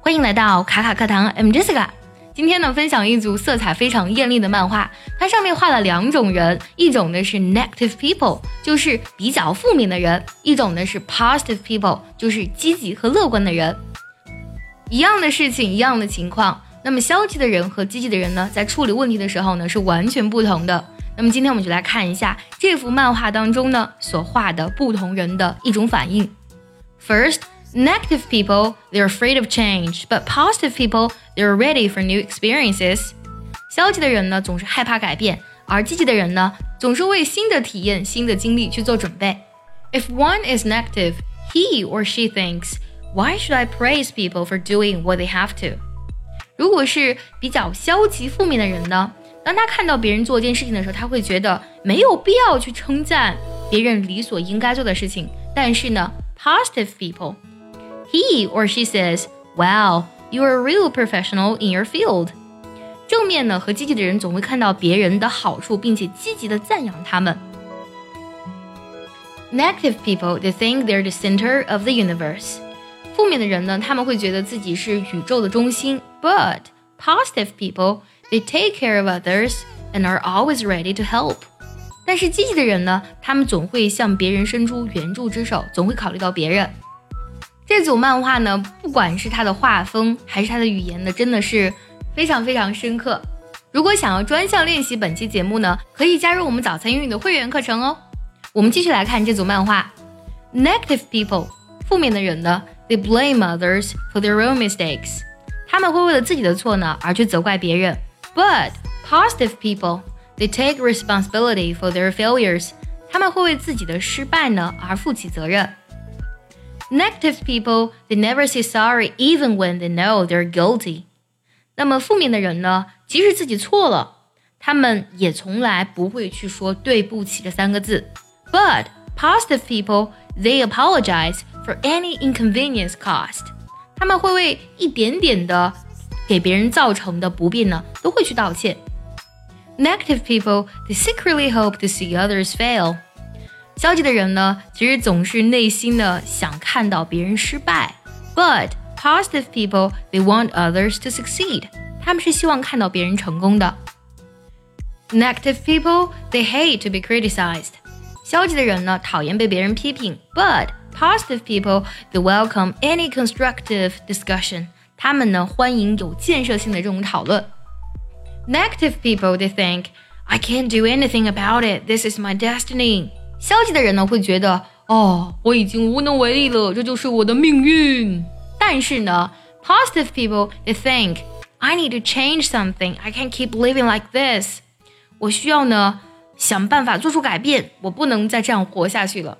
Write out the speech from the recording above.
欢迎来到卡卡课堂，I'm Jessica。今天呢，分享一组色彩非常艳丽的漫画。它上面画了两种人，一种呢是 negative people，就是比较负面的人；一种呢是 positive people，就是积极和乐观的人。一样的事情，一样的情况，那么消极的人和积极的人呢，在处理问题的时候呢，是完全不同的。那么今天我们就来看一下这幅漫画当中呢，所画的不同人的一种反应。First. Negative people, they're afraid of change, but positive people, they're ready for new experiences. 消极的人呢，总是害怕改变，而积极的人呢，总是为新的体验、新的经历去做准备。If one is negative, he or she thinks, "Why should I praise people for doing what they have to?" 如果是比较消极、负面的人呢，当他看到别人做一件事情的时候，他会觉得没有必要去称赞别人理所应该做的事情。但是呢，positive people he or she says, "Wow, you are a real professional in your field." 正面呢和积极的人总会看到别人的好处，并且积极的赞扬他们。Negative people they think they're the center of the universe. 负面的人呢，他们会觉得自己是宇宙的中心。But positive people they take care of others and are always ready to help. 但是积极的人呢，他们总会向别人伸出援助之手，总会考虑到别人。 这组漫画呢，不管是它的画风还是它的语言呢，真的是非常非常深刻。如果想要专项练习本期节目呢，可以加入我们早餐英语的会员课程哦。我们继续来看这组漫画。Negative people，负面的人呢，they blame others for their own mistakes，他们会为了自己的错呢而去责怪别人。But positive people，they take responsibility for their failures，他们会为自己的失败呢而负起责任。Negative people, they never say sorry even when they know they're guilty. 那么负面的人呢，即使自己错了，他们也从来不会去说对不起这三个字。But positive people, they apologize for any inconvenience caused. 他们会为一点点的给别人造成的不便呢，都会去道歉。Negative people, they secretly hope to see others fail. 消极的人呢，其实总是内心的想看到别人失败，but positive people they want others to succeed，他们是希望看到别人成功的。Negative people they hate to be criticized，消极的人呢讨厌被别人批评，but positive people they welcome any constructive discussion，他们呢欢迎有建设性的这种讨论。Negative people they think I can't do anything about it, this is my destiny。 消极的人呢，会觉得哦，我已经无能为力了，这就是我的命运。但是呢，positive people they think I need to change something. I can't keep living like this. 我需要呢想办法做出改变，我不能再这样活下去了。